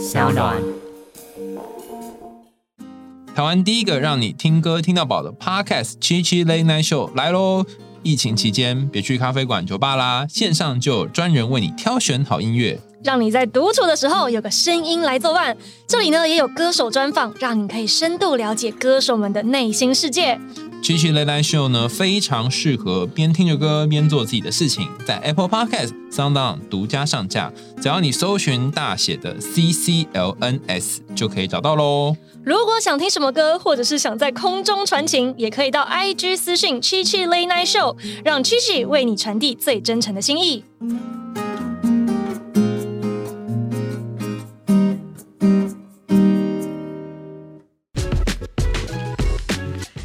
小暖。台湾第一个让你听歌听到饱的 Podcast《七七 Late Night Show》来喽！疫情期间，别去咖啡馆、酒吧啦，线上就有专人为你挑选好音乐。让你在独处的时候有个声音来作伴。这里呢也有歌手专访，让你可以深度了解歌手们的内心世界。七七 Late Night Show 呢，非常适合边听着歌边做自己的事情，在 Apple Podcast、Sound On 独家上架，只要你搜寻大写的 C C L N S 就可以找到喽。如果想听什么歌，或者是想在空中传情，也可以到 IG 私讯七七 Late Night Show，让七七为你传递最真诚的心意。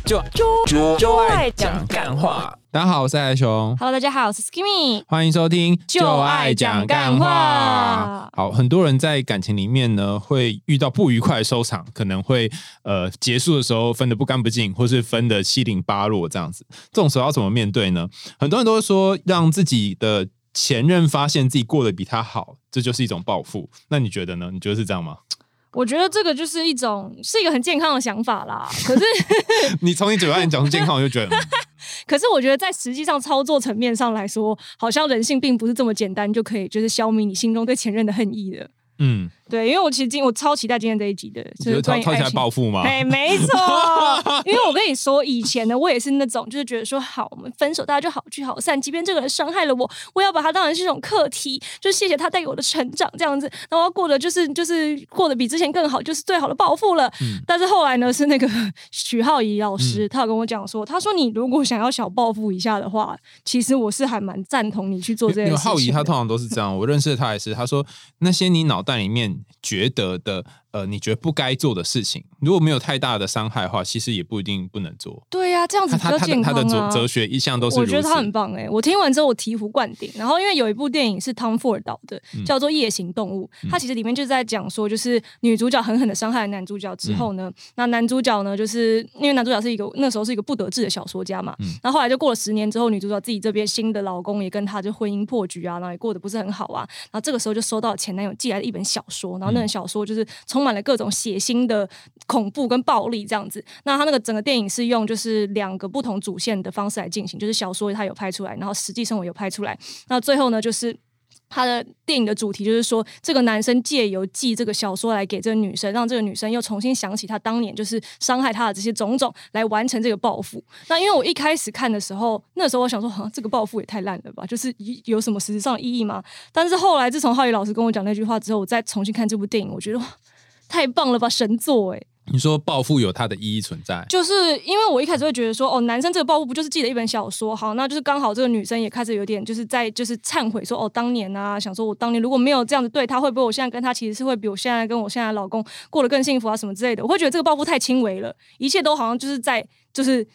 就就就爱讲干话。大家好，我是艾熊，Hello，大家好，我是 Skimmy。欢迎收听就爱讲干话好，很多人在感情里面呢，会遇到不愉快的收场，可能会呃结束的时候分的不干不净，或是分的七零八落这样子。这种时候要怎么面对呢？很多人都会说，让自己的前任发现自己过得比他好，这就是一种报复。那你觉得呢？你觉得是这样吗？我觉得这个就是一种是一个很健康的想法啦。可是，你从你嘴巴里讲出健康，我就觉得，嗯 可是我觉得在实际上操作层面上来说，好像人性并不是这么简单就可以就是消弭你心中对前任的恨意的。嗯，对，因为我其实今我超期待今天这一集的，就是关于爱情报复吗？哎，没错，因为我跟你说，以前呢，我也是那种，就是觉得说，好，我们分手，大家就好聚好散，即便这个人伤害了我，我要把他当成是一种课题，就谢谢他带给我的成长，这样子，然后我要过得就是就是过得比之前更好，就是最好的报复了。嗯但是后来呢，是那个 许浩怡老师，他有跟我讲说，他说你如果想要小报复一下的话，其实我是还蛮赞同你去做这件事浩怡他通常都是这样，我认识的他也是，他说那些你脑袋里面觉得的，呃，你觉得不该做的事情，如果没有太大的伤害的话，其实也不一定不能做。对呀、这样子他他他比较健康的他的啊。哲哲学一向都是。我觉得他很棒哎、我听完之后我醍醐灌顶。然后因为有一部电影是汤富尔导的，嗯叫做《夜行动物》，它其实里面就是在讲说，就是女主角狠狠的伤害了男主角之后嗯呢，那男主角呢，就是因为男主角是一个那时候是一个不得志的小说家嘛，嗯然后后来就过了十年之后，女主角自己这边新的老公也跟她就婚姻破局啊，然后也过得不是很好啊，然后这个时候就收到前男友寄来的一本小说，然后那本小说就是充满了各种血腥的恐怖跟暴力这样子。那他那个整个电影是用就是两个不同主线的方式来进行，就是小说他有拍出来，然后实际生活有拍出来。那最后呢，就是。他的电影的主题就是说，这个男生借由寄这个小说来给这个女生，让这个女生又重新想起他当年就是伤害她的这些种种，来完成这个报复。那因为我一开始看的时候，那时候我想说，好、像这个报复也太烂了吧，就是有什么实质上的意义吗？但是后来自从浩宇老师跟我讲那句话之后，我再重新看这部电影，我觉得哇，太棒了吧，神作哎、你说报复有它的意义存在，就是因为我一开始会觉得说，哦，男生这个报复不就是记了一本小说，好，那就是刚好这个女生也开始有点就是在就是忏悔说，哦，当年啊，想说我当年如果没有这样子对他，会不会我现在跟他其实是会比我现在跟我现在的老公过得更幸福啊什么之类的？我会觉得这个报复太轻微了，一切都好像就是在就是。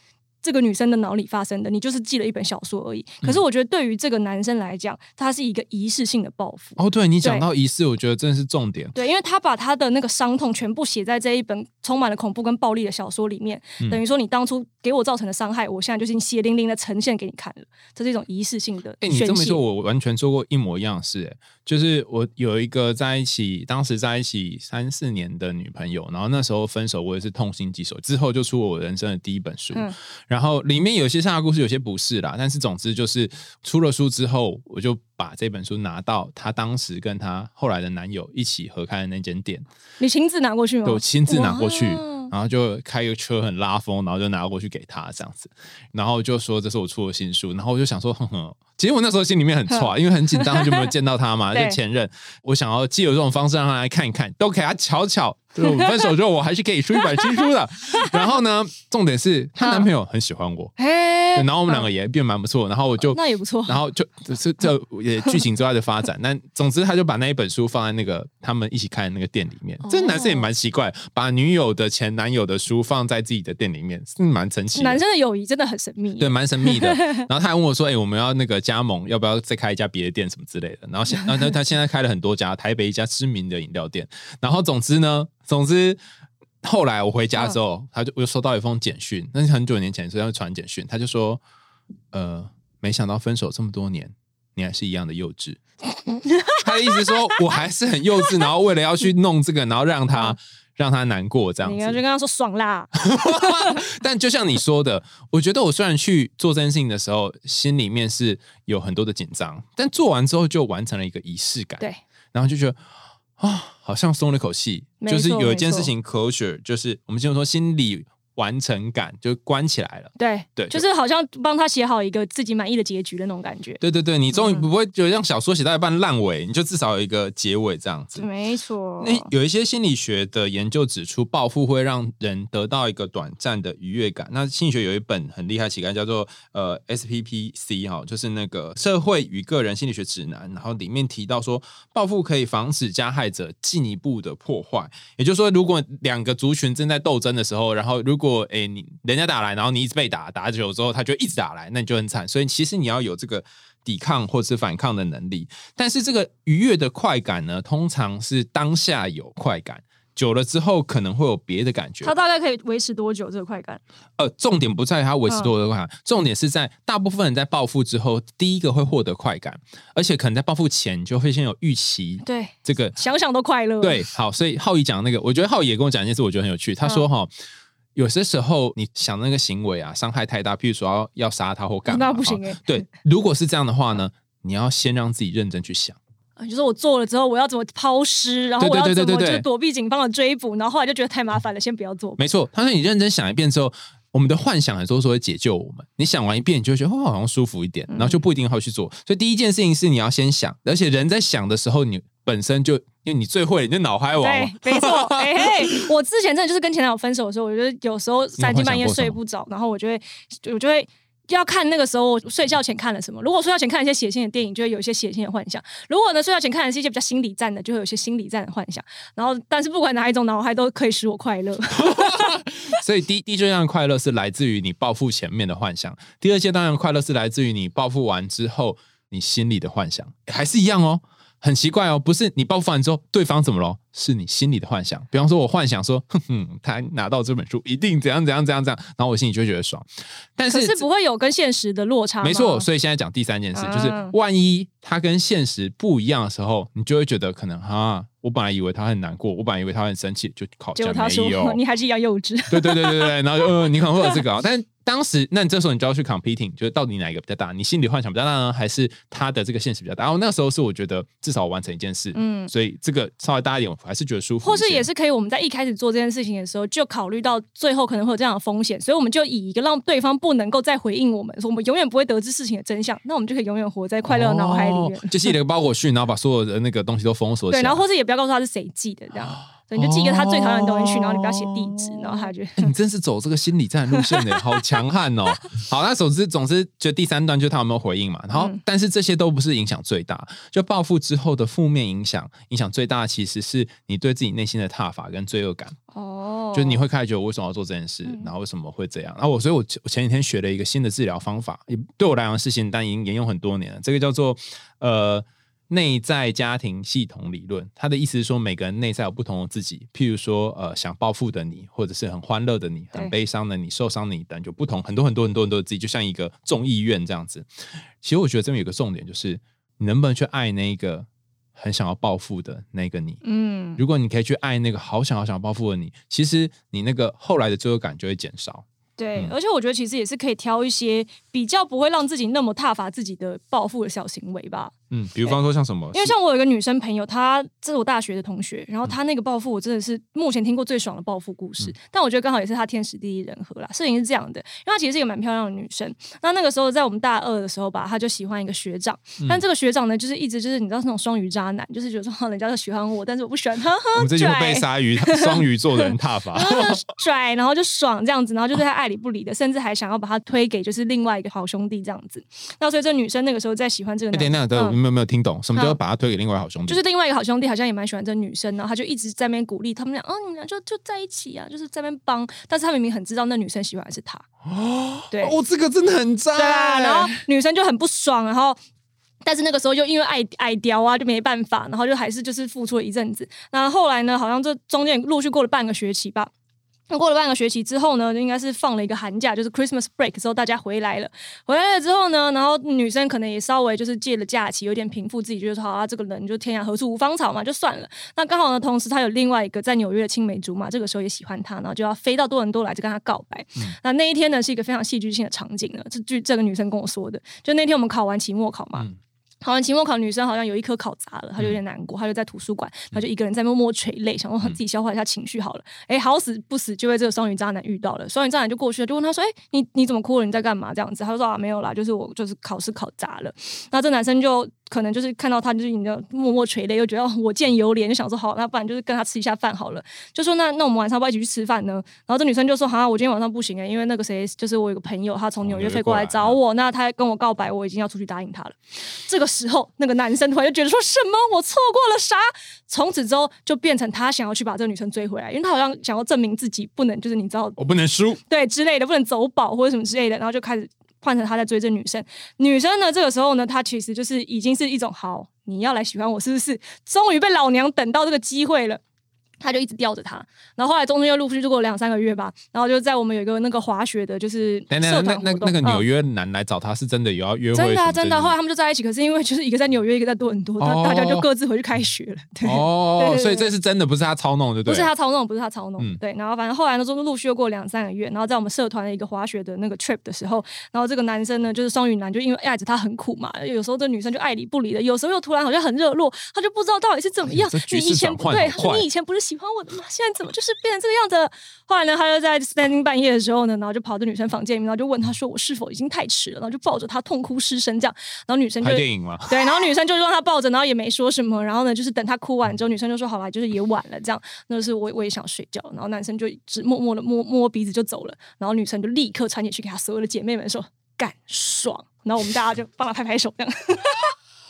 这个女生的脑里发生的，你就是记了一本小说而已。可是我觉得对于这个男生来讲，他是一个仪式性的报复。哦，对你讲到仪式，我觉得真的是重点。对，因为他把他的那个伤痛全部写在这一本充满了恐怖跟暴力的小说里面，嗯等于说你当初给我造成的伤害，我现在就是血淋淋的呈现给你看了，这是一种仪式性的哎、你。这么说，我完全做过一模一样的事、哎，就是我有一个在一起，当时在一起三四年的女朋友，然后那时候分手，我也是痛心疾首。之后就出了我人生的第一本书，嗯然后里面有些上的故事，有些不是啦，但是总之就是出了书之后，我就把这本书拿到她当时跟她后来的男友一起合开的那间店，你亲自拿过去吗？对我亲自拿过去，然后就开个车很拉风，然后就拿过去给她这样子，然后就说这是我出的新书，然后我就想说，哼哼，其实我那时候心里面很错，因为很紧张，就没有见到他嘛，对就前任，我想要借由这种方式让他来看一看，都给他瞧瞧。就是我们分手之后，我还是可以出一本新书的。然后呢，重点是她男朋友很喜欢我，然后我们两个也变蛮不错。然后我就那也不错。然后就这这这也剧情之外的发展，但总之他就把那一本书放在那个他们一起看的那个店里面。这男生也蛮奇怪，把女友的前男友的书放在自己的店里面，是蛮神奇的。男生的友谊真的很神秘。对，蛮神秘的。然后他还问我说：“哎、我们要那个加盟，要不要再开一家别的店什么之类的？”然后现，然后他他现在开了很多家，台北一家知名的饮料店。然后总之呢，总之后来我回家之后，他就我就收到一封简讯，那是很久年前，所以他会传简讯，他就说：“呃，没想到分手这么多年，你还是一样的幼稚。”他的意思说我还是很幼稚，然后为了要去弄这个，然后让他让他难过这样子。你就跟他说爽啦，但就像你说的，我觉得我虽然去做这件事情的时候，心里面是有很多的紧张，但做完之后就完成了一个仪式感，对，然后就觉得啊，好像松了一口气，就是有一件事情 closure，就是我们经常说心理完成感就关起来了。对对就是好像帮他写好一个自己满意的结局的那种感觉。对对对，你终于嗯不会就像小说写到一半烂尾，你就至少有一个结尾这样子。没错，那有一些心理学的研究指出，报复会让人得到一个短暂的愉悦感。那心理学有一本很厉害的期刊叫做呃 SPPC 哈，就是那个社会与个人心理学指南，然后里面提到说，报复可以防止加害者进一步的破坏。也就是说，如果两个族群正在斗争的时候，然后如果诶你人家打来，然后你一直被打，打久了之后他就一直打来，那你就很惨。所以其实你要有这个。抵抗或是反抗的能力，但是这个愉悦的快感呢，通常是当下有快感，久了之后可能会有别的感觉。它大概可以维持多久这个快感？呃，重点不在于它维持多久快感，重点是在大部分人在报复之后，第一个会获得快感，而且可能在报复前就会先有预期。对，这个想想都快乐。对，好，所以浩宇讲那个，我觉得浩宇也跟我讲一件事，我觉得很有趣。他说哈。有些时候，你想那个行为啊，伤害太大，譬如说要要杀他或干嘛，那不行哈欸对，如果是这样的话呢，你要先让自己认真去想。呃就是我做了之后，我要怎么抛尸，然后我要怎么就躲避警方的追捕，然后后来就觉得太麻烦了，先不要做。没错，他说你认真想一遍之后，我们的幻想很多时候会解救我们。你想完一遍，你就会觉得哦，好像舒服一点，然后就不一定会去做。所以第一件事情是你要先想，而且人在想的时候，你本身就因为你最会，你就脑嗨王嘛。对，没错。哎嘿，我之前真的就是跟前男友分手的时候，我觉得有时候三更半夜睡不着，然后我就会，我就会。要看那个时候我睡觉前看了什么。如果睡觉前看一些血腥的电影，就会有一些血腥的幻想；如果呢睡觉前看的是一些比较心理战的，就会有一些心理战的幻想。然后，但是不管哪一种脑海都可以使我快乐。所以第第一阶段的快乐是来自于你报复前面的幻想，第二阶段的快乐是来自于你报复完之后你心里的幻想，还是一样哦。很奇怪哦，不是你报复完之后对方怎么了？是你心里的幻想。比方说，我幻想说，哼哼，他拿到这本书一定怎样怎样怎样怎样，然后我心里就会觉得爽。但是是不会有跟现实的落差。没错，所以现在讲第三件事，啊就是万一他跟现实不一样的时候，你就会觉得可能啊，我本来以为他很难过，我本来以为他很生气，就好像结果他说没有。你还是一样幼稚。对对对对对，然后就呃，你可能会有这个啊，但是当时，那你这时候你就要去 competing，就是到底哪一个比较大？你心里幻想比较大呢，还是他的这个现实比较大？然后那时候是我觉得至少我完成一件事，嗯所以这个稍微大一点，我还是觉得舒服。或是也是可以，我们在一开始做这件事情的时候，就考虑到最后可能会有这样的风险，所以我们就以一个让对方不能够再回应我们，说我们永远不会得知事情的真相，那我们就可以永远活在快乐的脑海里面。哦就是一个包裹去，然后把所有的那个东西都封锁起来。对，然后或者也不要告诉他是谁寄的，这样，对，你就寄一个他最讨厌的东西去，然后你不要写地址，然后他就欸你真是走这个心理战路线的，好强悍哦！好，那总之总之，就第三段就他有没有回应嘛。然后，嗯但是这些都不是影响最大，就报复之后的负面影响，影响最大的其实是你对自己内心的挞伐跟罪恶感。哦，就是你会开始觉得我为什么要做这件事，然后为什么会这样？然后我，所以我我前几天学了一个新的治疗方法，也对我来讲是新，但已经沿用很多年了。这个叫做呃内在家庭系统理论。他的意思是说，每个人内在有不同的自己，譬如说呃想报复的你，或者是很欢乐的你，很悲伤的你，受伤的你等，就不同很多很多很多很多的自己，就像一个众议院这样子。其实我觉得这边有个重点，就是你能不能去爱那个很想要报复的那个你。嗯，如果你可以去爱那个好想好想报复的你，其实你那个后来的罪恶感就会减少。对，嗯而且我觉得其实也是可以挑一些比较不会让自己那么踏伐自己的报复的小行为吧。嗯，比方说像什么，因为像我有一个女生朋友，她这是我大学的同学，然后她那个报复，我真的是目前听过最爽的报复故事。但我觉得刚好也是她天时地利人和啦。事情是这样的，因为她其实是一个蛮漂亮的女生。那那个时候在我们大二的时候吧，她就喜欢一个学长，但这个学长呢，就是一直就是你知道那种双鱼渣男，就是觉得说人家就喜欢我，但是我不喜欢他，我们这就会被鲨鱼 双鱼座的人踏伐。然后就拽，然后就爽这样子，然后就对他爱理不理的，甚至还想要把他推给就是另外一个好兄弟这样子。那所以这女生那个时候在喜欢这个哎，男生，等，等一下，嗯你们有没有听懂？什么叫把他推给另外一个好兄弟？就是另外一个好兄弟好像也蛮喜欢这女生，然后他就一直在那边鼓励他们俩，哦，你们俩就就在一起啊，就是在那边帮，但是他明明很知道那女生喜欢的是他，哦对哦，这个真的很渣。对啊，然后女生就很不爽，然后。但是那个时候又因为爱爱雕啊，就没办法，然后就还是就是付出了一阵子。那后来呢，好像这中间陆续过了半个学期吧。那过了半个学期之后呢，应该是放了一个寒假，就是 Christmas break 之后，大家回来了。回来了之后呢，然后女生可能也稍微就是借了假期，有点平复自己，觉得说好啊，这个人就天涯何处无芳草嘛，就算了。那刚好呢，同时他有另外一个在纽约的青梅竹马，这个时候也喜欢他，然后就要飞到多伦多来，就跟他告白。那那一天呢，是一个非常戏剧性的场景呢，这据这个女生跟我说的，就那天我们考完期末考嘛。考完期末考，女生好像有一科考砸了，她就有点难过，她就在图书馆，她就一个人在默默垂泪，想说自己消化一下情绪好了。哎，好死不死就被这个双鱼渣男遇到了，双鱼渣男就过去了，就问她说：“哎，你你怎么哭了？你在干嘛？”这样子，她就说：“啊，没有啦，就是我就是考试考砸了。”那这男生就。可能就是看到他，就是你的默默垂泪，又觉得我见犹怜，就想说好，那不然就是跟他吃一下饭好了。就说那那我们晚上不一起去吃饭呢？然后这女生就说好，我今天晚上不行哎，因为那个谁，就是我有个朋友，他从纽约飞过来找我，那他跟我告白，我已经要出去答应他了。这个时候，那个男生突然就觉得说什么我错过了啥？从此之后就变成他想要去把这个女生追回来，因为他好像想要证明自己不能，就是你知道，我不能输，对之类的，不能走宝或者什么之类的，然后就开始。换成他在追这女生，女生呢？这个时候呢，她其实就是已经是一种好，你要来喜欢我是不是？终于被老娘等到这个机会了。他就一直吊着他，然后后来中间又陆续就过两三个月吧，然后就在我们有一个那个滑雪的，就是那那那个纽约男来找他是真的有要约会，真的啊真的。后来他们就在一起，可是因为就是一个在纽约，一个在多伦多，大家就各自回去开学了。对哦，所以这是真的，不是他操弄对，不是他操弄，不是他操弄。对，然后反正后来呢，就陆续又过两三个月，然后在我们社团的一个滑雪的那个 trip 的时候，然后这个男生呢，就是双鱼男，就因为爱着他很苦嘛，有时候这女生就爱理不理的，有时候又突然好像很热络，他就不知道到底是怎么样。你以前不对，你以前不是喜欢我的吗？现在。怎么就是变成这个样子？后来呢，他就在 standing 半夜的时候呢，然后就跑到女生房间里面，然后就问她说：“我是否已经太迟了？”然后就抱着她痛哭失声，这样。然后女生就电影吗？对，然后女生就让他抱着，然后也没说什么。然后呢，就是等他哭完之后，女生就说：“好吧，就是也晚了，这样。”那是我我也想睡觉。然后男生就只默默的摸摸鼻子就走了。然后女生就立刻传简讯给他所有的姐妹们说：“干爽！”然后我们大家就帮他拍拍手，这样。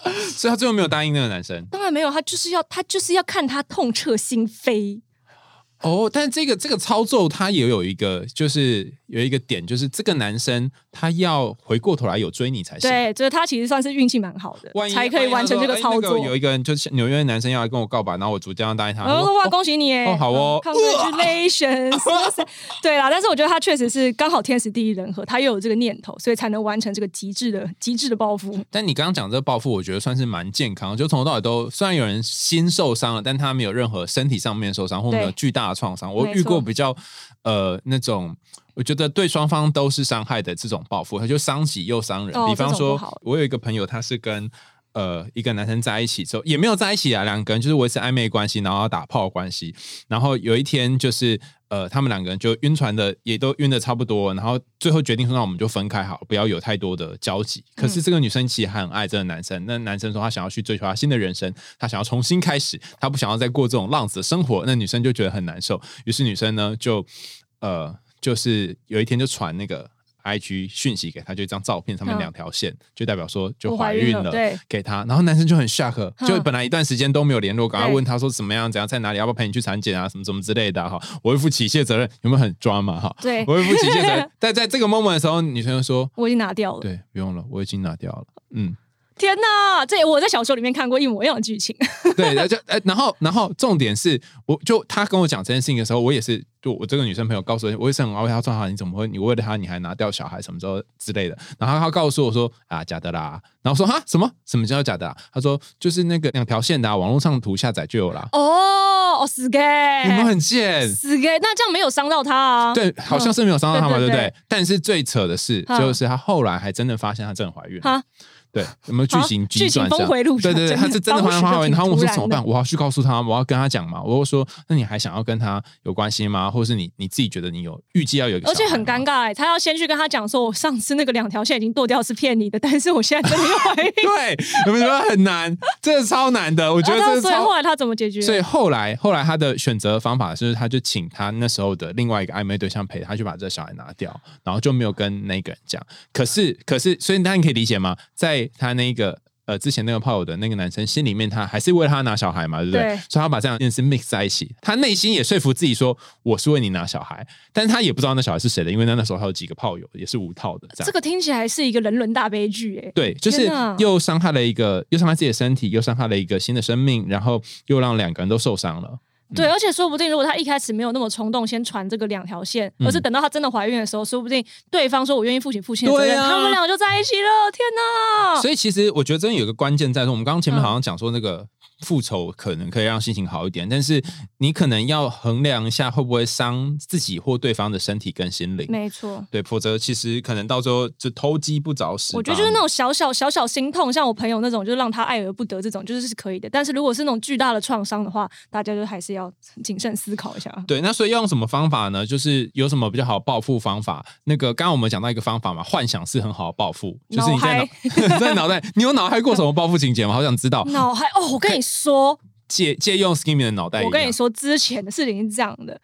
所以他最后没有答应那个男生。当然没有，他就是要他就是要看他痛彻心扉。哦，但是这个这个操作，它也有一个，就是有一个点，就是这个男生他要回过头来有追你才行。对，就是他其实算是运气蛮好的，才可以完成这个操作。有一个人就是纽约的男生要来跟我告白，然后我逐渐答应他。哦，哇，恭喜你耶！哦，好哦，Congratulations！对啦，但是我觉得他确实是刚好天时地利人和，他又有这个念头，所以才能完成这个极致的极致的报复。但你刚刚讲这个报复，我觉得算是蛮健康，就从头到尾都虽然有人心受伤了，但他没有任何身体上面受伤或没有巨大的。创伤，我遇过比较呃那种，我觉得对双方都是伤害的这种报复，他就伤己又伤人。比方说，我有一个朋友，他是跟呃一个男生在一起之后，也没有在一起啊，两个人就是维持暧昧关系，然后打炮关系，然后有一天就是。呃，他们两个人就晕船的也都晕的差不多，然后最后决定说，那我们就分开好，不要有太多的交集。可是这个女生其实很爱这个男生，那男生说他想要去追求他新的人生，他想要重新开始，他不想要再过这种浪子的生活。那女生就觉得很难受，于是女生呢就呃，就是有一天就传那个。I G 讯息给他，就一张照片，上面两条线，就代表说就怀孕了，对给他。然后男生就很 shock，就本来一段时间都没有联络，赶快问他说怎么样，怎样在哪里，要不要陪你去产检啊，什么什么之类的哈。我会负起卸责任，有没有很抓嘛哈？对，我会负起卸责任。但在这个 moment 的时候，女生就说 我已经拿掉了，对，不用了，我已经拿掉了。嗯，天哪，这我在小说里面看过一模一样的剧情。对，就哎，然后然后重点是，我就他跟我讲这件事情的时候，我也是。就我这个女生朋友告诉我，我也是很安慰她说：“哈，你怎么会？你为了他你还拿掉小孩什么时候之类的？”然后她告诉我说：“啊，假的啦。”然后说：“哈，什么？什么叫假的？”她说：“就是那个两条线的，网络上图下载就有了。”哦，死 gay，你们很贱，死 gay，那这样没有伤到他啊？对，好像是没有伤到他嘛，对不对？但是最扯的是，就是她后来还真的发现她真的怀孕。对，有没有剧情急转？对对对，他是真的怀孕，然后我说怎么办？我要去告诉他，我要跟他讲嘛。我说，那你还想要跟他有关系吗？或者是你你自己觉得你有预计要有一个？而且很尴尬哎，他要先去跟他讲说，我上次那个两条线已经剁掉是骗你的，但是我现在真的怀孕。对，有没有觉得很难？这是超难的，我觉得。所以后来他怎么解决？所以后来后来他的选择方法是，他就请他那时候的另外一个暧昧对象陪他去把这个小孩拿掉，然后就没有跟那个人讲。可是可是，所以大家可以理解吗？在他那个。呃，之前那个炮友的那个男生心里面，他还是为了他拿小孩嘛，对不对？所以他把这两件事 mix 在一起，他内心也说服自己说，我是为你拿小孩，但是他也不知道那小孩是谁的，因为那那时候还有几个炮友也是无套的。这个听起来是一个人伦大悲剧，哎，对，就是又伤害了一个，又伤害自己的身体，又伤害了一个新的生命，然后又让两个人都受伤了。对，而且说不定如果他一开始没有那么冲动，先传这个两条线，嗯而是等到她真的怀孕的时候，说不定对方说我愿意负起父亲的责任，他们两个就在一起了。天哪！所以其实我觉得真的有个关键在说，我们刚刚前面嗯好像讲说那个复仇可能可以让心情好一点，但是你可能要衡量一下会不会伤自己或对方的身体跟心灵。没错。对，否则其实可能到时候就偷鸡不着蚀。我觉得就是那种小小小小心痛，像我朋友那种，就是让他爱而不得这种，就是是可以的。但是如果是那种巨大的创伤的话，大家就还是要谨慎思考一下。对，那所以要用什么方法呢？就是有什么比较好报复方法？那个刚刚我们讲到一个方法嘛，幻想是很好的报复，就是你在脑 在脑袋，你有脑海过什么报复情节吗？好想知道。脑海哦，我跟你说，借借用 Skimmy 的脑袋，我跟你说，之前的事情是这样的，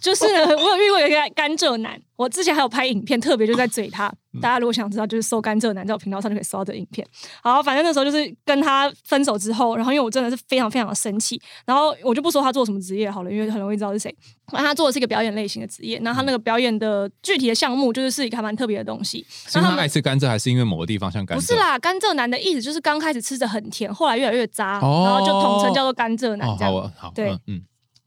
就是呢我有遇过一个甘蔗男，我之前还有拍影片，特别就在嘴他。嗯大家如果想知道，就是搜甘蔗男，在我频道上就可以搜到这个影片。好，反正那时候就是跟他分手之后，然后因为我真的是非常非常的生气，然后我就不说他做什么职业好了，因为很容易知道是谁。那他做的是一个表演类型的职业，那他那个表演的具体的项目就是是一个还蛮特别的东西。是因为他爱吃甘蔗，还是因为某个地方像甘蔗？不是啦，甘蔗男的意思就是刚开始吃着很甜，后来越来越渣，哦然后就统称叫做甘蔗男哦，这样。好啊，好，对嗯嗯，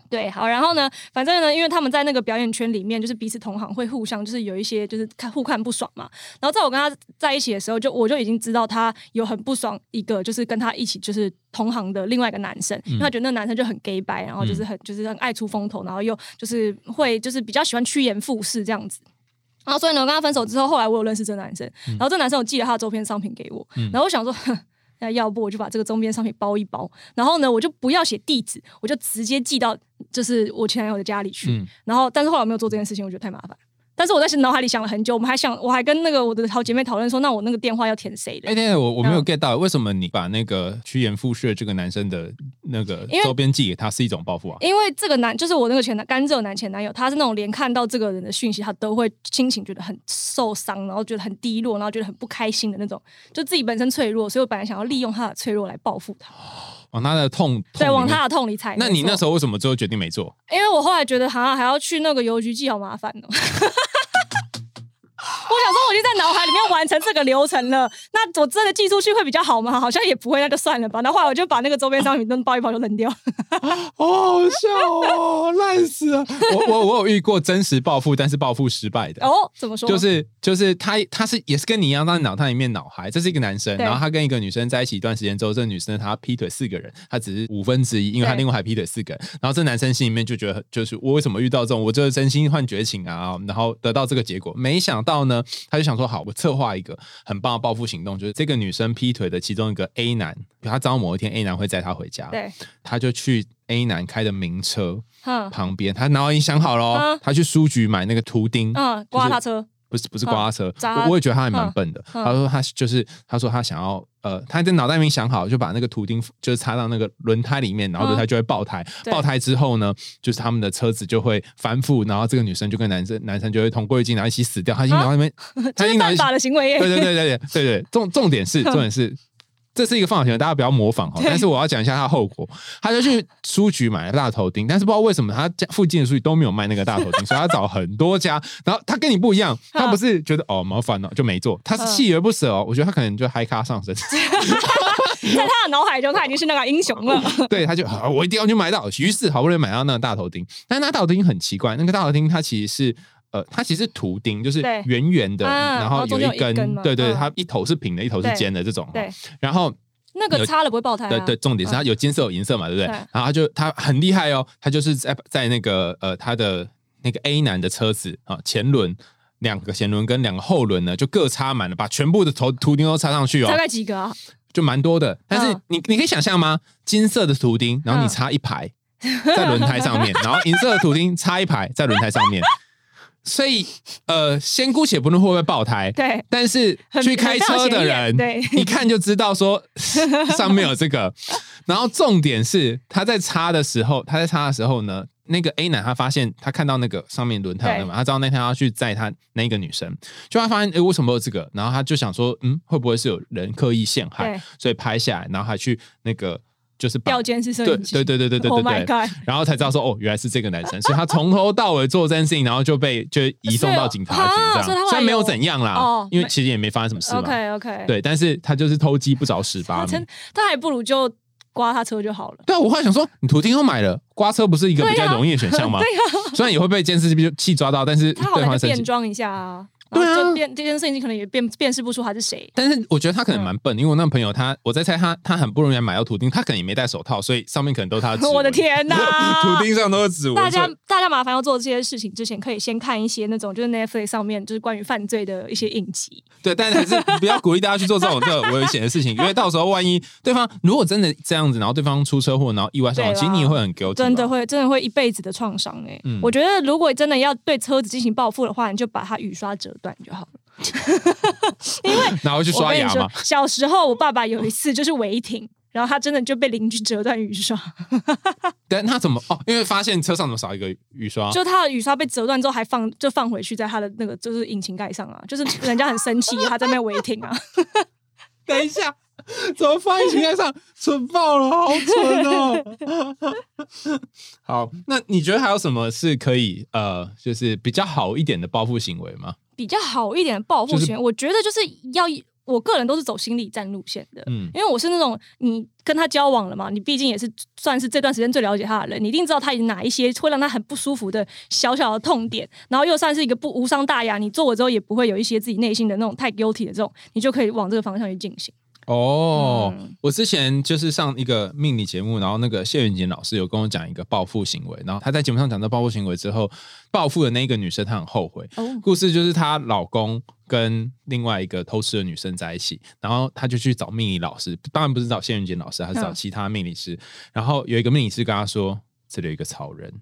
对，好，然后呢，反正呢，因为他们在那个表演圈里面，就是彼此同行会互相就是有一些就是看互看不爽嘛。然后在我跟他在一起的时候，就我就已经知道他有很不爽一个就是跟他一起就是同行的另外一个男生，因为他觉得那男生就很 gay 白，然后就是很就是很爱出风头，然后又就是会就是比较喜欢趋炎附势这样子。然后所以呢，我跟他分手之后，后来我有认识这个男生，然后这个男生有寄了他的周边商品给我，然后我想说。哼 那要不我就把这个周边商品包一包，然后呢，我就不要写地址，我就直接寄到就是我前男友的家里去。嗯然后，但是后来我没有做这件事情，我觉得太麻烦。但是我在脑海里想了很久，我们还想，我还跟那个我的好姐妹讨论说，那我那个电话要填谁的？哎，等等，我我没有嗯 get 到，为什么你把那个趋炎附势的这个男生的那个周边寄给他是一种报复啊？因为这个男就是我那个前男甘蔗男前男友，他是那种连看到这个人的讯息，他都会心情觉得很受伤，然后觉得很低落，然后觉得很不开心的那种，就自己本身脆弱，所以我本来想要利用他的脆弱来报复他，往他的痛，对，往他的痛里踩。那你那时候，候为什么最后决定没做？因为我后来觉得好像还要去那个邮局寄，好麻烦哦。我想说，我就在脑海里面完成这个流程了，那我真的寄出去会比较好吗？好像也不会，那就算了吧。那后来我就把那个周边商品都包一包就扔掉。好好笑哦，烂死了！我我我有遇过真实暴富，但是暴富失败的。哦，怎么说？就是就是他他是也是跟你一样，在脑袋里面脑海，这是一个男生，然后他跟一个女生在一起一段时间之后，这个女生她劈腿四个人，他只是五分之一，因为他另外还劈腿四个人，然后这男生心里面就觉得就是我为什么遇到这种，我就是真心换绝情啊，然后得到这个结果，没想到呢，他就想说好，我策划一个很棒的报复行动，就是这个女生劈腿的其中一个 A 男，他知道某一天 A 男会载她回家，对，他就去 A 男开的名车哼，旁边，他脑已经想好了、他去书局买那个图钉，嗯，刮他车，不是不是刮他车，我我也觉得他还蛮笨的。嗯他说他就是他说他想要呃，他在脑袋里面想好，就把那个图钉就是插到那个轮胎里面，然后轮胎就会爆胎。嗯爆胎之后呢，就是他们的车子就会翻覆，然后这个女生就跟男生男生就会同归于尽，然后一起死掉。他已经脑袋里面，他已经犯法的行为耶。对对对对对对对，重重点是重点是。这是一个放行为，大家不要模仿哈。但是我要讲一下它的后果。他就去书局买了大头钉，但是不知道为什么他家附近的书局都没有卖那个大头钉，所以他找很多家。然后他跟你不一样，他不是觉得哦麻烦了就没做，他是锲而不舍哦。我觉得他可能就嗨咖上身，在他的脑海中，他已经是那个英雄了。对，他就啊我一定要去买到。于是好不容易买到那个大头钉，但是那大头钉很奇怪，那个大头钉它其实是。呃，它其实图钉，就是圆圆的，啊然后有一根，对对，嗯它一头是平的，一头是尖的这种。对，然后那个擦了不会爆胎啊。对对，重点是它有金色有银色嘛，对不对？然后它就它很厉害哦，它就是在在那个呃它的那个 A 男的车子啊前轮两个前轮跟两个后轮呢，就各插满了，把全部的头图钉都插上去哦大，概几个啊？就蛮多的。但是嗯你你可以想象吗？金色的图钉，然后你嗯插一排在轮胎上面，然后银色的图钉插一排在轮胎上面。所以，呃，先姑且不论会不会爆胎，对，但是去开车的人，对。一看就知道说 上面有这个。然后重点是他在擦的时候，他在擦的时候呢，那个 A 男他发现他看到那个上面轮胎有那个嘛，他知道那天要去载他那个女生，就他发现诶为什么有这个？然后他就想说，嗯，会不会是有人刻意陷害？对，所以拍下来，然后还去那个就是把调监视摄对影机。对对对对对 Oh 对对！然后才知道说哦，原来是这个男生，所以他从头到尾做这件事情，然后就被就移送到警察局这样。虽然没有有怎样啦，哦因为其实也没发生什么事嘛。OK OK，，对，但是他就是偷鸡不着蚀把米。他还不如就刮他车就好了。对啊，我后来想说，你图钉都买了，刮车不是一个比较容易的选项吗？对啊，虽然也会被监视器抓到，但是他好对方生气。歹就变装一下啊然后就变这件事情可能也辨辨识不出他是谁。但是我觉得他可能蛮笨，因为我那个朋友他，我在猜他，他很不容易买到图钉，他可能也没戴手套，所以上面可能都是他的。我的天哪 图钉上都是指纹。大家大家麻烦要做这些事情之前，可以先看一些那种就是 Netflix 上面就是关于犯罪的一些影集。对，但是还是不要鼓励大家去做这种这种危险的事情，因为到时候万一对方如果真的这样子，然后对方出车祸，然后意外伤亡，其实你也会很 guilty。真的会，真的会一辈子的创伤哎嗯！我觉得如果真的要对车子进行报复的话，你就把它雨刷折断就好了。然后去我跟你说刷牙嘛。，小时候我爸爸有一次就是违停，然后他真的就被邻居折断雨刷，但他怎么哦？因为发现车上怎么少一个雨刷？就他的雨刷被折断之后还放就放回去在他的那个就是引擎盖上啊，就是人家很生气，他在那边违停啊。等一下，怎么放在擎盖上？蠢爆了，好蠢哦！好，那你觉得还有什么是可以呃，就是比较好一点的报复行为吗？比较好一点的报复就是，我觉得就是要我个人都是走心理战路线的。嗯因为我是那种你跟他交往了嘛，你毕竟也是算是这段时间最了解他的人，你一定知道他有哪一些会让他很不舒服的小小的痛点，然后又算是一个不无伤大雅，你做了之后也不会有一些自己内心的那种太 guilty 的这种，你就可以往这个方向去进行。哦，嗯。我之前就是上一个命理节目，然后那个谢元锦老师有跟我讲一个报复行为，然后他在节目上讲到报复行为之后，报复的那一个女生她很后悔。哦，故事就是她老公跟另外一个偷吃的女生在一起，然后她就去找命理老师，当然不是找谢元锦老师，她是找嗯其他命理师。然后有一个命理师跟她说：“这里有一个草人，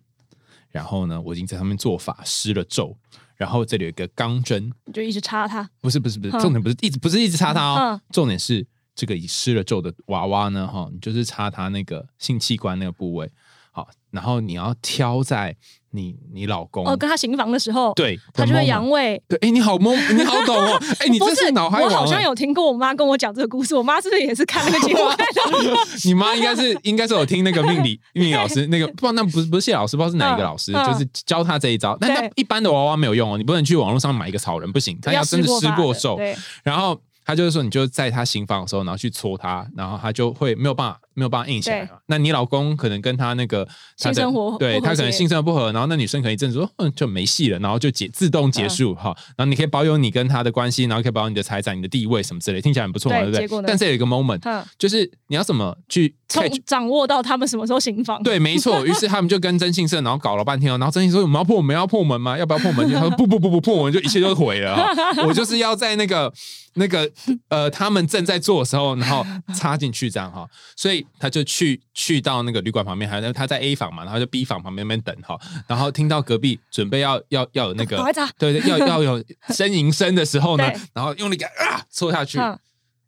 然后呢，我已经在上面做法施了咒，然后这里有一个钢针，你就一直插他，不是不是不是，嗯重点不是一直不是一直插它哦，嗯。重点是这个已施了咒的娃娃呢，哈，你就是插它那个性器官那个部位，好，然后你要挑在你你老公、哦，跟他行房的时候，，对，他就会阳阳痿。对，哎，你好懵，你好懂哦，哎，你不这是脑海我好像有听过我妈跟我讲这个故事，我妈是不是也是看那个节目？你妈应该是应该是有听那个命理命理老师那个，不知道那不是不是谢老师，不知道是哪一个老师，就是教他这一招。但他一般的娃娃没有用哦，你不能去网络上买一个草人，不行，他要真的施法过咒，对，然后他就是说，你就在他行房的时候，然后去搓他，然后他就会没有办法没有办法硬起来嘛。那你老公可能跟他那个性生活对他可能性生活不合，然后那女生可能一阵子说嗯就没戏了，然后就结自动结束哈、然后你可以保有你跟他的关系，然后可以保有你的财产、你的地位什么之类，听起来很不错嘛，对不对？但是有一个 moment，嗯，就是你要怎么去从掌握到他们什么时候行房，对，没错。于是他们就跟征信社，然后搞了半天哦。然后征信说：“我们要破门，要破门吗？要不要破门？”他说：“不不不不，破门就一切都毁了、哈。我就是要在那个那个呃，他们正在做的时候，然后插进去这样哈。所以他就去去到那个旅馆旁边，还有他在 A 房嘛，然后就 B 房旁边那边等哈。然后听到隔壁准备要要要有那个对对，要要有呻吟声的时候呢，然后用力给啊戳下去。嗯，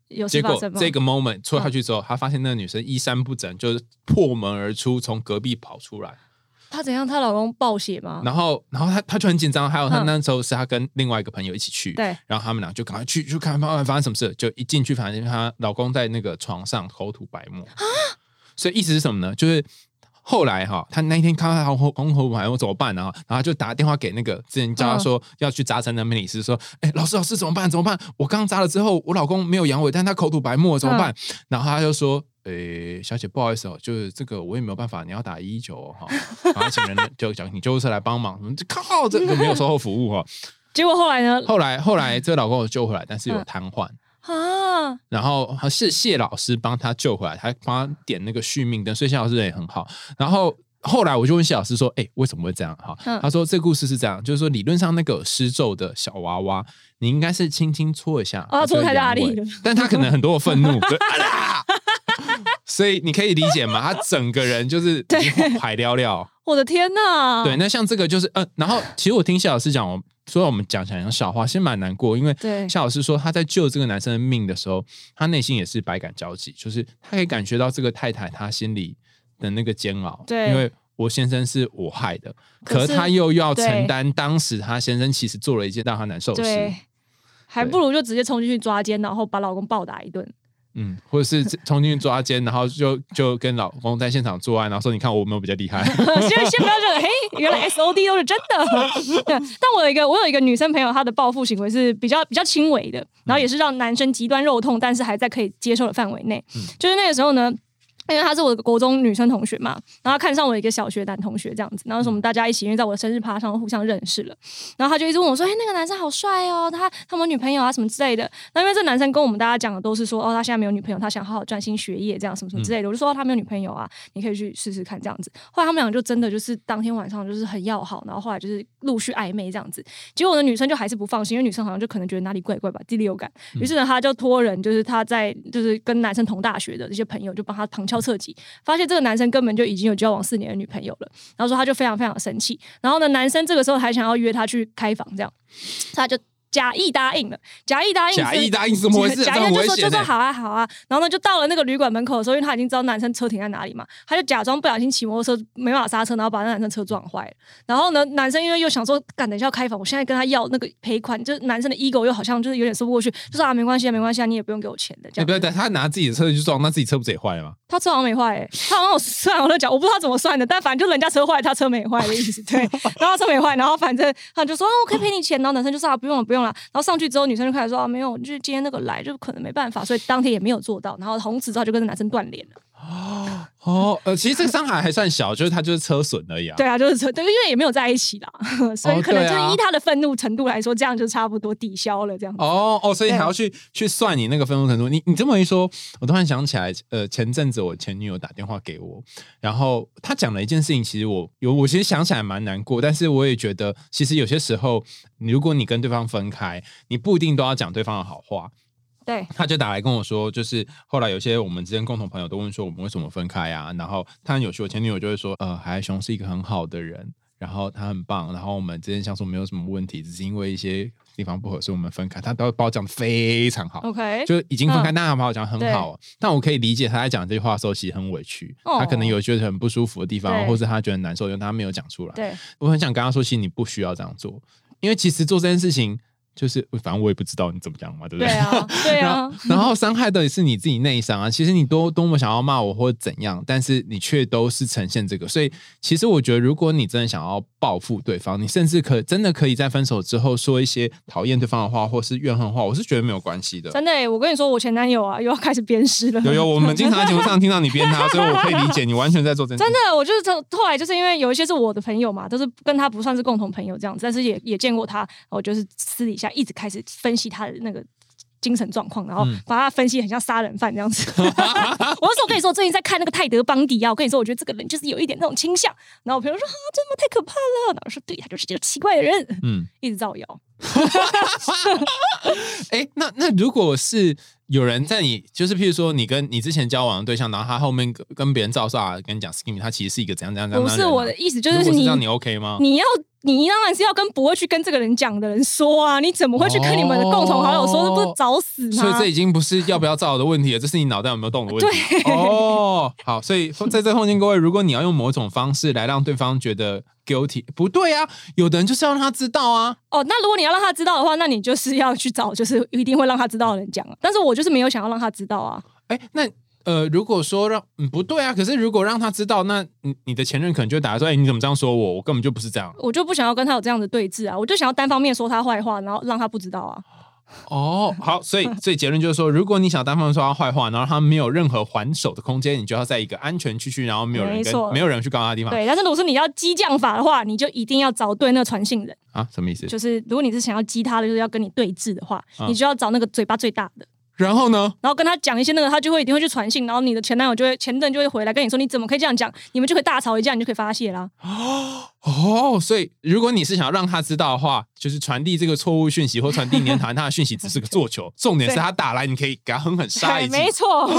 有结果？这个 moment 戳下去之后，他发现那个女生衣衫不整，就是破门而出，从隔壁跑出来。她怎样？她老公暴血吗？然后，然后她她就很紧张。还有她嗯那时候是她跟另外一个朋友一起去，对，然后他们俩就赶快去去看发发生什么事。就一进去，发现她老公在那个床上口吐白沫。啊所以意思是什么呢？就是后来哈，他那一天看到他红红口白沫怎么办呢？然后他就打电话给那个之前叫他说要去扎针的美理师，说：“哎、老师老师怎么办？怎么办？我刚扎了之后，我老公没有阳痿，但他口吐白沫怎么办？”然后他就说。诶，小姐，不好意思哦，就是这个我也没有办法，你要打一一九哦，哈，然后请人就讲你救护车来帮忙，靠，这个没有售后服务哈。结果后来呢？后来后来这个老公有救回来，但是有瘫痪，啊，然后是谢老师帮他救回来，他帮他点那个续命灯，所以谢老师人也很好。然后后来我就问谢老师说：“哎、为什么会这样？”哈，嗯他说这个故事是这样，就是说理论上那个施咒的小娃娃，你应该是轻轻搓一下，哦它就会搓太大力了但他可能很多的愤怒，对啊啦 所以你可以理解嘛，他整个人就是海撩撩。我的天呐！对，那像这个就是，呃，然后其实我听谢老师讲，我说我们讲起来像笑话，其实蛮难过，因为对。谢老师说他在救这个男生的命的时候，他内心也是百感交集，就是他可以感觉到这个太太她心里的那个煎熬，对。因为我先生是我害的，可可是是他又要承担当时他先生其实做了一件让他难受的事，，还不如就直接冲进去抓奸，然后把老公暴打一顿。嗯，或者是冲进去抓奸，然后就就跟老公在现场作案，然后说你看我有没有比较厉害？先先不要觉得，嘿，原来 S O D 都是真的。对 但我有一个，我有一个女生朋友，她的报复行为是比较比较轻微的，然后也是让男生极端肉痛，但是还在可以接受的范围内。就是那个时候呢。因为他是我的国中女生同学嘛，然后他看上我一个小学男同学这样子，然后是我们大家一起因为在我的生日趴上互相认识了，然后他就一直问我说：“哎、那个男生好帅哦，他他有没有女朋友啊什么之类的。”那因为这男生跟我们大家讲的都是说：“哦，他现在没有女朋友，他想好好专心学业，这样什么什么之类的。我就说、哦他没有女朋友啊，你可以去试试看这样子。后来他们俩就真的就是当天晚上就是很要好，然后后来就是陆续暧昧这样子。结果我的女生就还是不放心，因为女生好像就可能觉得哪里怪怪吧，第六感。于是呢，她就托人，就是她在就是跟男生同大学的这些朋友，就帮他旁敲侧击，发现这个男生根本就已经有交往四年的女朋友了。然后说他就非常非常生气，然后呢，男生这个时候还想要约他去开房，这样他就。假意答应了，假意答应是，假意答应怎么回事？假意就说就说好啊好啊，然后呢就到了那个旅馆门口的时候，因为他已经知道男生车停在哪里嘛，他就假装不小心骑摩托车没办法刹车，然后把那男生车撞坏了。然后呢，男生因为又想说，赶等一下要开房，我现在跟他要那个赔款，就是男生的 ego 又好像就是有点说不过去，就说啊没关系啊没关系啊，你也不用给我钱的这样。你不要等他拿自己的车去撞，那自己车不是也坏了吗？他车好像没坏、欸，他好像有算我的脚，我不知道他怎么算的，但反正就人家车坏，他车没坏的意思。对，然后车没坏，然后反正他就说啊，我可以赔你钱，然后男生就说啊，不用了，不用然后上去之后，女生就开始说啊，没有，就是今天那个来，就可能没办法，所以当天也没有做到。然后从此之后就跟这男生断联了。哦哦，呃，其实这个伤害还算小，就是他就是车损而已啊。对啊，就是车，对，因为也没有在一起啦，所以可能就依他的愤怒程度来说，这样就差不多抵消了这样子。哦哦，所以对还要去去算你那个愤怒程度。你你这么一说，我突然想起来，呃，前阵子我前女友打电话给我，然后她讲了一件事情，其实我有我其实想起来蛮难过，但是我也觉得，其实有些时候，如果你跟对方分开，你不一定都要讲对方的好话。对，他就打来跟我说，就是后来有些我们之间共同朋友都问说我们为什么分开啊？然后他很有趣，我前女友就会说，呃，海海熊是一个很好的人，然后他很棒，然后我们之间相处没有什么问题，只是因为一些地方不合，所以我们分开。他都会把我讲的非常好。OK，就已经分开，嗯但他把我讲得很好，但我可以理解他在讲这句话的时候其实很委屈，哦他可能有觉得很不舒服的地方，或者他觉得很难受，因为他没有讲出来。对，我很想跟他说，其实你不需要这样做，因为其实做这件事情就是，反正我也不知道你怎么讲嘛，对不对？对啊，对啊，，然后伤害的也是你自己内伤啊。其实你多多么想要骂我或者怎样，但是你却都是呈现这个。所以，其实我觉得，如果你真的想要报复对方，你甚至可真的可以在分手之后说一些讨厌对方的话，或是怨恨话，我是觉得没有关系的。真的耶，我跟你说，我前男友啊，又要开始鞭尸了。有有，我们经常在节目上听到你鞭他，所以我可以理解你完全在做真真的，我就是从后来就是因为有一些是我的朋友嘛，都是跟他不算是共同朋友这样子，但是也也见过他，我就是私底下一直开始分析他的那个。精神状况，然后嗯把他分析很像杀人犯这样子。我就说，我跟你说，我最近在看那个泰德邦迪啊，我跟你说，我觉得这个人就是有一点那种倾向。然后我朋友说啊，真的吗？太可怕了。然后我说，对，他就是这个奇怪的人，嗯，一直造谣。哎，那那如果是有人在你，就是譬如说你跟你之前交往的对象，然后他后面跟跟别人照煞，跟你讲 skinny，他其实是一个怎样怎样怎样不的人啊是我的意思，就是你果是你 OK 吗？你要你当然是要跟不会去跟这个人讲的人说啊，你怎么会去跟你们的共同好友说？这不是找死吗？所以这已经不是要不要造的问题了，这是你脑袋有没有动的问题。对哦，好，所以在这空间各位，如果你要用某种方式来让对方觉得 guilty，不对啊，有的人就是要让他知道啊。哦，那如果你要让他知道的话，那你就是要去找，就是一定会让他知道的人讲啊。但是我就是没有想要让他知道啊。哎，那呃，如果说让嗯不对啊，可是如果让他知道，那你你的前任可能就会打来说，哎，你怎么这样说我？我根本就不是这样。我就不想要跟他有这样的对峙啊，我就想要单方面说他坏话，然后让他不知道啊。哦，好，所以所以结论就是说，如果你想单方面说他坏话，然后他没有任何还手的空间，你就要在一个安全区区，然后没有人跟没没有人去告他的地方对，但是如果是你要激将法的话，你就一定要找对那个传信人。啊？什么意思？就是如果你是想要激他的，就是要跟你对峙的话，啊你就要找那个嘴巴最大的。然后呢？然后跟他讲一些那个，他就会一定会去传信，然后你的前男友就会前任就会回来跟你说，你怎么可以这样讲？你们就可以大吵一架，你就可以发泄啦。哦，所以如果你是想要让他知道的话，就是传递这个错误讯息或传递你讨厌他的讯息，只是个做球。重点是他打来，你可以给他狠狠 杀一击，没错，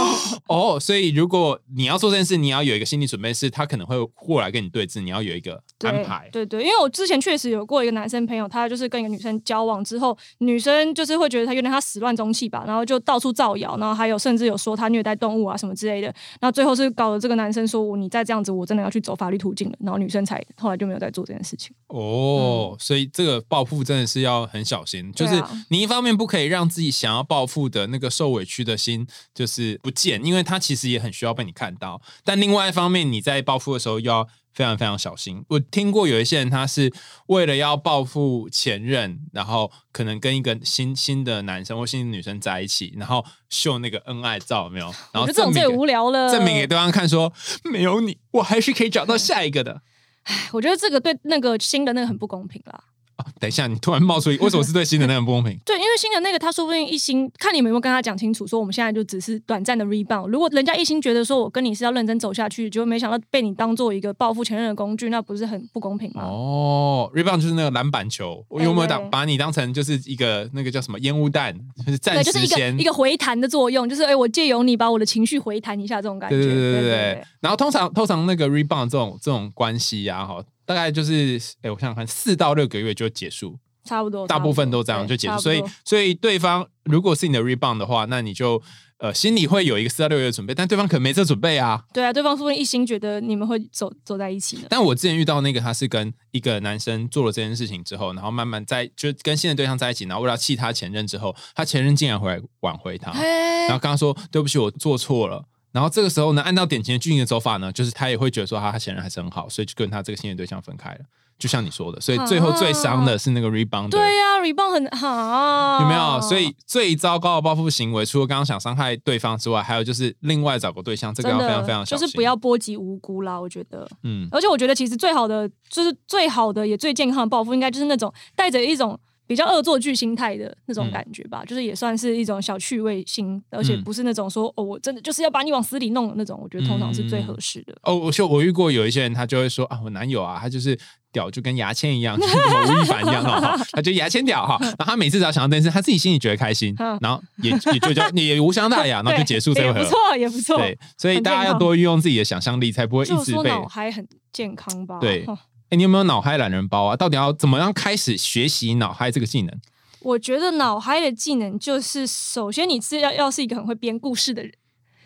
哦，所以如果你要做这件事，你要有一个心理准备，是他可能会过来跟你对峙，你要有一个安排。对对，因为我之前确实有过一个男生朋友，他就是跟一个女生交往之后，女生就是会觉得他有点他始乱终弃吧，然后就到处造谣，然后还有甚至有说他虐待动物啊什么之类的。那最后是搞得这个男生说，你再这样子，我真的要去走法律途径了。然后女生才后来就没有在做这件事情。哦，所以这个报复真的是要很小心，就是你一方面不可以让自己想要报复的那个受委屈的心就是不见，因为他其实也很需要被你看到。但另外一方面，你在报复的时候要非常非常小心。我听过有一些人，他是为了要报复前任，然后可能跟一个新 新的男生或新的女生在一起，然后秀那个恩爱照，有没有？然后这种最无聊了，证明给对方看，说没有你，我还是可以找到下一个的。唉我觉得这个对那个新的那个很不公平啦。等一下，你突然冒出一，为什么是对新的那个不公平？对，因为新的那个他说不定一心看你们有没有跟他讲清楚，说我们现在就只是短暂的 rebound。如果人家一心觉得说我跟你是要认真走下去，结果没想到被你当做一个报复前任的工具，那不是很不公平吗？哦，rebound 就是那个篮板球，我有没有打把你当成就是一个那个叫什么烟雾弹，就是暂时先一个回弹的作用，就是哎，我借由你把我的情绪回弹一下这种感觉。对对对对对。然后通常通常那个 rebound 这种这种关系呀，哈，大概就是哎，我想想看，四到六个月就结束。差不多，大部分都这样就结束。所以，所以对方如果是你的 rebound 的话，那你就呃心里会有一个四到六月的准备，但对方可能没这准备啊。对啊，对方说不定一心觉得你们会走走在一起呢。但我之前遇到那个，他是跟一个男生做了这件事情之后，然后慢慢在就跟新的对象在一起，然后为了气他前任之后，他前任竟然回来挽回他，然后跟他说对不起，我做错了。然后这个时候呢，按照典型的剧情的走法呢，就是他也会觉得说他他前任还是很好，所以就跟他这个新的对象分开了。就像你说的，所以最后最伤的是那个 rebound。对呀，rebound 很好，有没有？所以最糟糕的报复行为，除了刚刚想伤害对方之外，还有就是另外找个对象，这个要非常非常小心，就是不要波及无辜啦。我觉得，嗯，而且我觉得其实最好的，就是最好的也最健康的报复，应该就是那种带着一种。比较恶作剧心态的那种感觉吧，就是也算是一种小趣味性，而且不是那种说哦，我真的就是要把你往死里弄的那种。我觉得通常是最合适的。哦，我就我遇过有一些人，他就会说啊，我男友啊，他就是屌就跟牙签一样，就跟吴亦凡一样哈，他就牙签屌哈。然后他每次只要想到这件事，他自己心里觉得开心，然后也也就叫也无伤大雅，然后就结束这回合。不错，也不错。对，所以大家要多运用自己的想象力，才不会一直被。脑还很健康吧？对。哎，你有没有脑嗨懒人包啊？到底要怎么样开始学习脑嗨这个技能？我觉得脑嗨的技能就是，首先你是要要是一个很会编故事的人，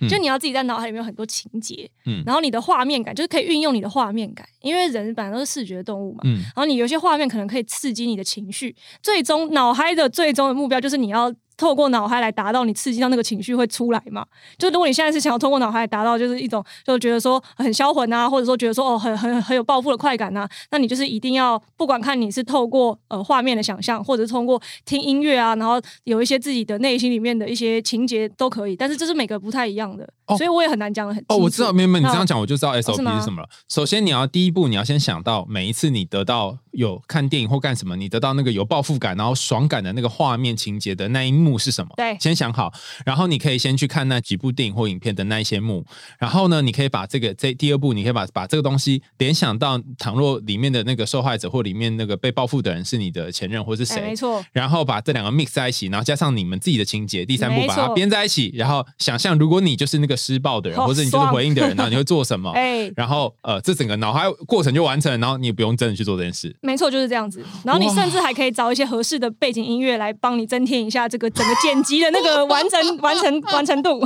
就你要自己在脑海里面有很多情节，嗯，然后你的画面感就是可以运用你的画面感，因为人本来都是视觉动物嘛，嗯，然后你有些画面可能可以刺激你的情绪，最终脑嗨的最终的目标就是你要。透过脑海来达到你刺激到那个情绪会出来嘛？就如果你现在是想要透过脑海来达到，就是一种就觉得说很销魂啊，或者说觉得说哦很很很有报复的快感啊，那你就是一定要不管看你是透过呃画面的想象，或者是通过听音乐啊，然后有一些自己的内心里面的一些情节都可以，但是这是每个不太一样的，所以我也很难讲的很。哦，我知道，没有没有你这样讲我就知道 SOP 是什么了。首先你要第一步你要先想到每一次你得到有看电影或干什么，你得到那个有报复感然后爽感的那个画面情节的那一幕是什么？对。先想好，然后你可以先去看那几部电影或影片的那一些幕，然后呢，你可以把这个这第二步，你可以把把这个东西联想到，倘若里面的那个受害者或里面那个被报复的人是你的前任或是谁，没错。然后把这两个 mix 在一起，然后加上你们自己的情节，第三步把它编在一起，然后想象如果你就是那个施暴的人，或者你就是回应的人，然后你会做什么？哎，然后呃，这整个脑海过程就完成，然后你也不用真的去做这件事。没错，就是这样子。然后你甚至还可以找一些合适的背景音乐来帮你增添一下这个整个剪辑的。那个完成 完成完成度，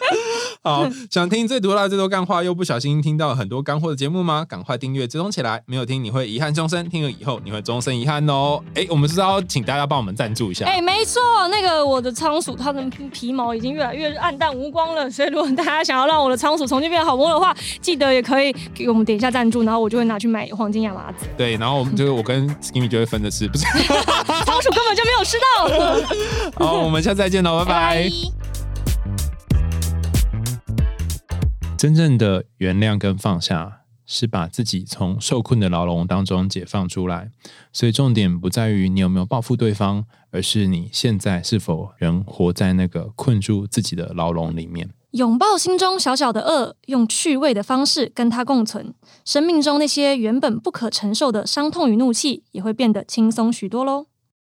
好，想听最毒辣最多干话，又不小心听到很多干货的节目吗？赶快订阅追踪起来，没有听你会遗憾终生，听了以后你会终身遗憾哦。哎，我们是要请大家帮我们赞助一下。哎，没错，那个我的仓鼠它的皮毛已经越来越暗淡无光了，所以如果大家想要让我的仓鼠重新变得好摸的话，记得也可以给我们点一下赞助，然后我就会拿去买黄金亚麻籽。对，然后我们就我跟 Skinny 就会分着吃，不是？仓鼠根本就没有吃到。好。我们下次再见喽，拜拜。真正的原谅跟放下，是把自己从受困的牢笼当中解放出来。所以重点不在于你有没有报复对方，而是你现在是否仍活在那个困住自己的牢笼里面。拥抱心中小小的恶，用趣味的方式跟它共存。生命中那些原本不可承受的伤痛与怒气，也会变得轻松许多喽。